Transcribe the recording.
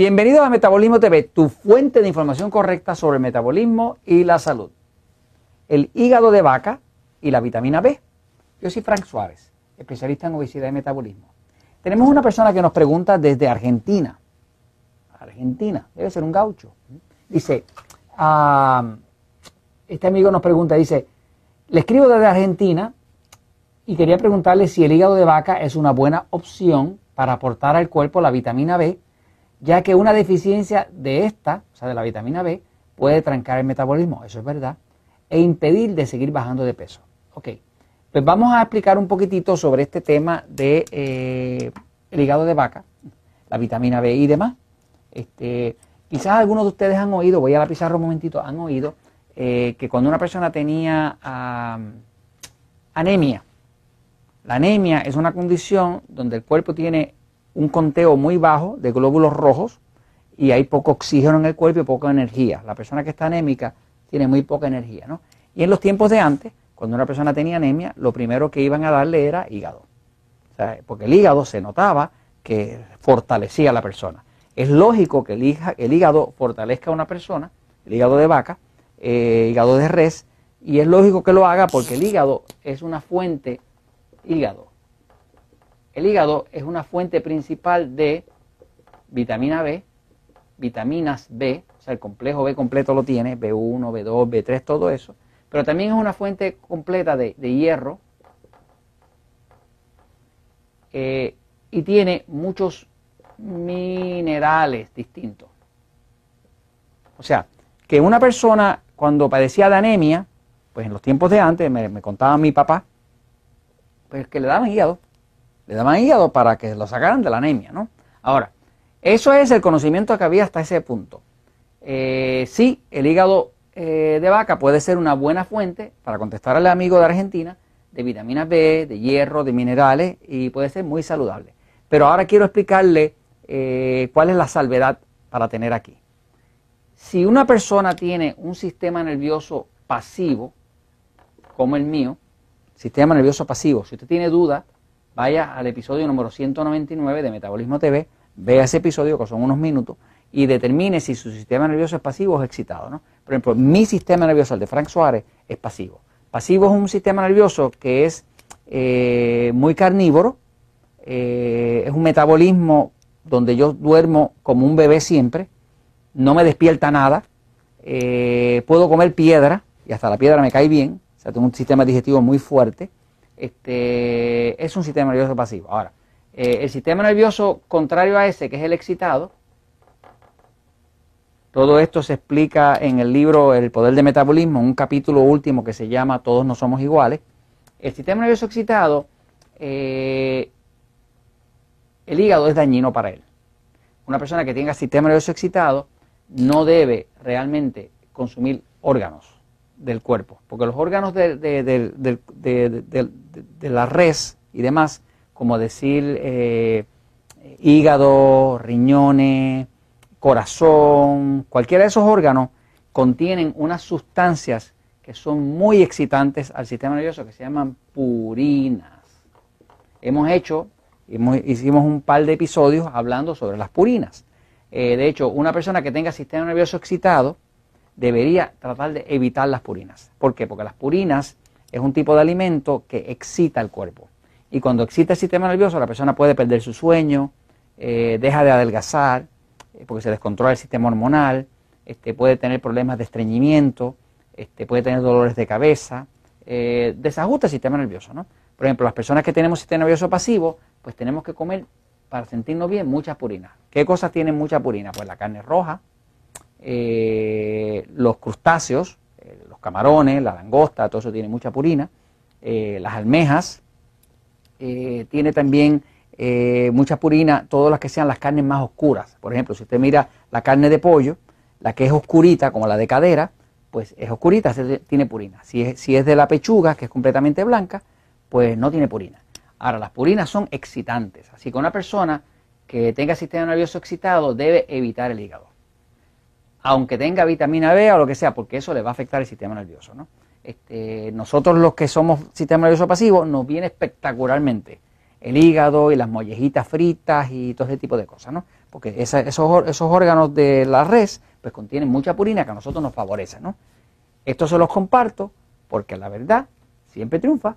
Bienvenidos a Metabolismo TV, tu fuente de información correcta sobre el metabolismo y la salud. El hígado de vaca y la vitamina B. Yo soy Frank Suárez, especialista en obesidad y metabolismo. Tenemos una persona que nos pregunta desde Argentina. Argentina, debe ser un gaucho. Dice, ah, este amigo nos pregunta, dice, le escribo desde Argentina y quería preguntarle si el hígado de vaca es una buena opción para aportar al cuerpo la vitamina B, ya que una deficiencia de esta, o sea, de la vitamina B, puede trancar el metabolismo, eso es verdad, e impedir de seguir bajando de peso. Ok, pues vamos a explicar un poquitito sobre este tema de eh, el hígado de vaca, la vitamina B y demás. Este, quizás algunos de ustedes han oído, voy a la pizarra un momentito, han oído eh, que cuando una persona tenía anemia, la anemia es una condición donde el cuerpo tiene un conteo muy bajo de glóbulos rojos y hay poco oxígeno en el cuerpo y poca energía. La persona que está anémica tiene muy poca energía, ¿no? Y en los tiempos de antes, cuando una persona tenía anemia, lo primero que iban a darle era hígado. porque el hígado se notaba que fortalecía a la persona. Es lógico que el hígado fortalezca a una persona, el hígado de vaca, eh, hígado de res, y es lógico que lo haga porque el hígado es una fuente, hígado, el hígado es una fuente principal de vitamina B, vitaminas B, o sea, el complejo B completo lo tiene, B1, B2, B3, todo eso, pero también es una fuente completa de, hierro eh, y tiene muchos minerales distintos. O sea, que una persona cuando padecía de anemia, pues en los tiempos de antes, me, contaba mi papá, pues que le daban hígado, le daban hígado para que lo sacaran de la anemia, ¿no? Ahora, eso es el conocimiento que había hasta ese punto. Eh, sí, el hígado eh, de vaca puede ser una buena fuente, para contestar al amigo de Argentina, de vitamina B, de hierro, de minerales, y puede ser muy saludable. Pero ahora quiero explicarle eh, cuál es la salvedad para tener aquí. Si una persona tiene un sistema nervioso pasivo, como el mío, sistema nervioso pasivo, si usted tiene duda, vaya al episodio número 199 de Metabolismo TV, vea ese episodio, que son unos minutos, y determine si su sistema nervioso es pasivo o es excitado. ¿no? Por ejemplo, mi sistema nervioso, el de Frank Suárez, es pasivo. Pasivo es un sistema nervioso que es eh, muy carnívoro, eh, es un metabolismo donde yo duermo como un bebé siempre, no me despierta nada, eh, puedo comer piedra y hasta la piedra me cae bien, o sea, tengo un sistema digestivo muy fuerte, este, es un sistema nervioso pasivo. Ahora, eh, el sistema nervioso contrario a ese, que es el excitado, todo esto se explica en el libro El Poder del Metabolismo, un capítulo último que se llama Todos no somos iguales. El sistema nervioso excitado, eh, el hígado es dañino para él. Una persona que tenga sistema nervioso excitado no debe realmente consumir órganos del cuerpo, porque los órganos de, la res y demás, como decir eh, hígado, riñones, corazón, cualquiera de esos órganos, contienen unas sustancias que son muy excitantes al sistema nervioso que se llaman purinas. Hemos hecho, hicimos un par de episodios hablando sobre las purinas. Eh, de hecho, una persona que tenga sistema nervioso excitado debería tratar de evitar las purinas. ¿Por qué? Porque las purinas es un tipo de alimento que excita el cuerpo. Y cuando excita el sistema nervioso, la persona puede perder su sueño, eh, deja de adelgazar, eh, porque se descontrola el sistema hormonal, este, puede tener problemas de estreñimiento, este, puede tener dolores de cabeza, desajusta el sistema nervioso. ¿no? Por ejemplo, las personas que tenemos sistema nervioso pasivo, pues tenemos que comer para sentirnos bien, muchas purinas. ¿Qué cosas tienen mucha purina? Pues la carne roja, eh, los crustáceos, eh, camarones, la langosta, todo eso tiene mucha purina. Eh, las almejas, tiene también mucha purina, todas las que sean las carnes más oscuras. Por ejemplo, si usted mira la carne de pollo, la que es oscurita, como la de cadera, pues es oscurita, tiene purina. Si es, si es de la pechuga, que es completamente blanca, pues no tiene purina. Ahora, las purinas son excitantes, así que una persona que tenga sistema nervioso excitado debe evitar el hígado. Aunque tenga vitamina B o lo que sea, porque eso le va a afectar el sistema nervioso. ¿no? Este, nosotros los que somos sistema nervioso pasivo nos viene espectacularmente el hígado y las mollejitas fritas y todo ese tipo de cosas. ¿no? porque esos, esos órganos de la res pues contienen mucha purina que a nosotros nos favorece, ¿no? Esto se los comparto porque la verdad siempre triunfa.